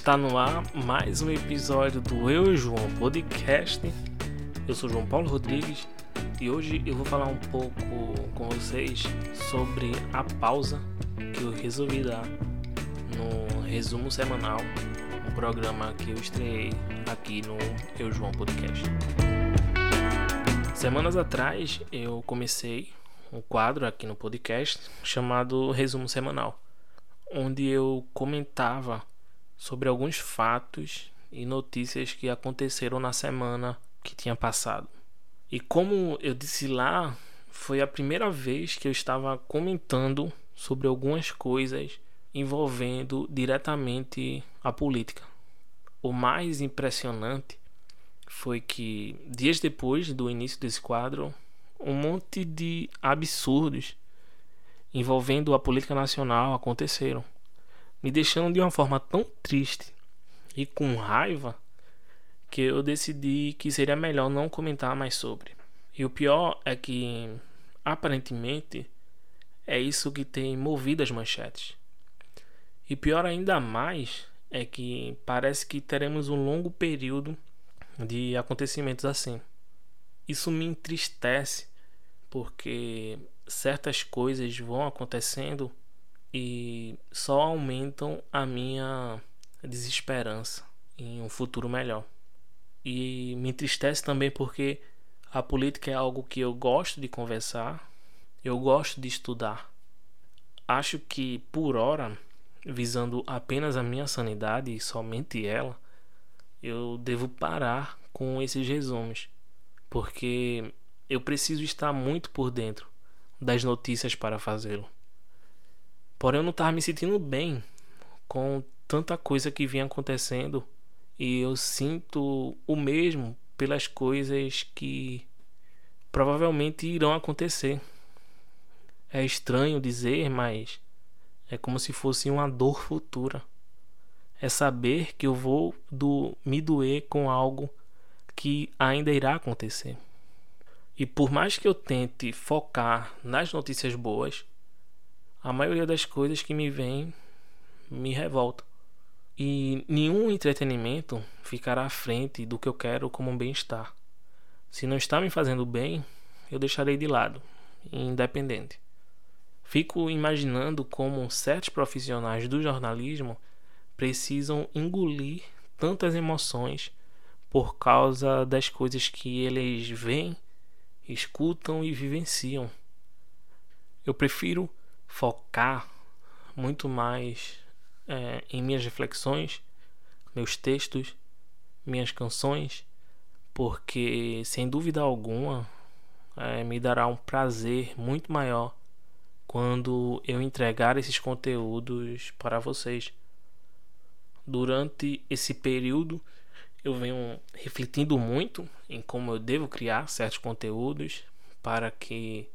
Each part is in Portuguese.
Está no ar mais um episódio do Eu e João Podcast. Eu sou João Paulo Rodrigues e hoje eu vou falar um pouco com vocês sobre a pausa que eu resolvi dar no resumo semanal, um programa que eu estreiei aqui no Eu João Podcast. Semanas atrás eu comecei um quadro aqui no podcast chamado Resumo Semanal, onde eu comentava sobre alguns fatos e notícias que aconteceram na semana que tinha passado. E como eu disse lá, foi a primeira vez que eu estava comentando sobre algumas coisas envolvendo diretamente a política. O mais impressionante foi que dias depois do início desse quadro, um monte de absurdos envolvendo a política nacional aconteceram me deixando de uma forma tão triste e com raiva que eu decidi que seria melhor não comentar mais sobre. E o pior é que aparentemente é isso que tem movido as manchetes. E pior ainda mais é que parece que teremos um longo período de acontecimentos assim. Isso me entristece porque certas coisas vão acontecendo e só aumentam a minha desesperança em um futuro melhor. E me entristece também porque a política é algo que eu gosto de conversar, eu gosto de estudar. Acho que por hora, visando apenas a minha sanidade e somente ela, eu devo parar com esses resumos, porque eu preciso estar muito por dentro das notícias para fazê-lo. Porém, eu não estava me sentindo bem com tanta coisa que vinha acontecendo e eu sinto o mesmo pelas coisas que provavelmente irão acontecer. É estranho dizer, mas é como se fosse uma dor futura. É saber que eu vou do, me doer com algo que ainda irá acontecer. E por mais que eu tente focar nas notícias boas, a maioria das coisas que me vem me revolta. E nenhum entretenimento ficará à frente do que eu quero como um bem-estar. Se não está me fazendo bem, eu deixarei de lado, independente. Fico imaginando como certos profissionais do jornalismo precisam engolir tantas emoções por causa das coisas que eles veem, escutam e vivenciam. Eu prefiro focar muito mais é, em minhas reflexões, meus textos, minhas canções, porque sem dúvida alguma é, me dará um prazer muito maior quando eu entregar esses conteúdos para vocês. Durante esse período, eu venho refletindo muito em como eu devo criar certos conteúdos para que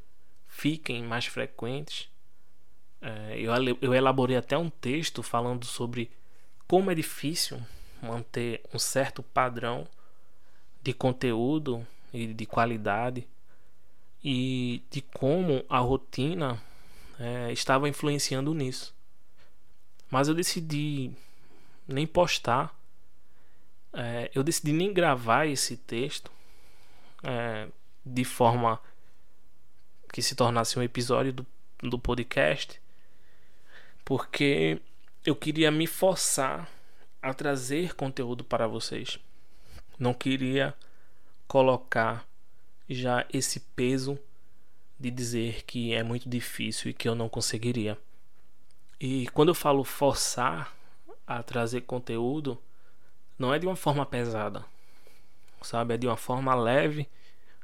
fiquem mais frequentes eu, eu elaborei até um texto falando sobre como é difícil manter um certo padrão de conteúdo e de qualidade e de como a rotina é, estava influenciando nisso. Mas eu decidi nem postar, é, eu decidi nem gravar esse texto é, de forma que se tornasse um episódio do, do podcast porque eu queria me forçar a trazer conteúdo para vocês. Não queria colocar já esse peso de dizer que é muito difícil e que eu não conseguiria. E quando eu falo forçar a trazer conteúdo, não é de uma forma pesada, sabe? É de uma forma leve,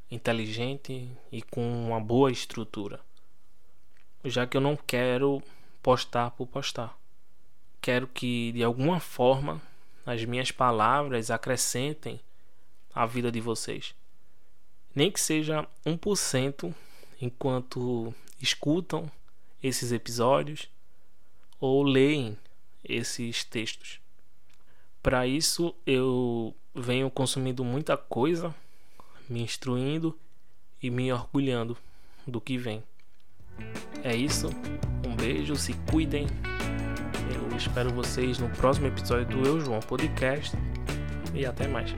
inteligente e com uma boa estrutura. Já que eu não quero postar por postar. Quero que de alguma forma as minhas palavras acrescentem a vida de vocês. Nem que seja 1% enquanto escutam esses episódios ou leem esses textos. Para isso eu venho consumindo muita coisa, me instruindo e me orgulhando do que vem. É isso beijo, se cuidem. Eu espero vocês no próximo episódio do Eu João Podcast. E até mais.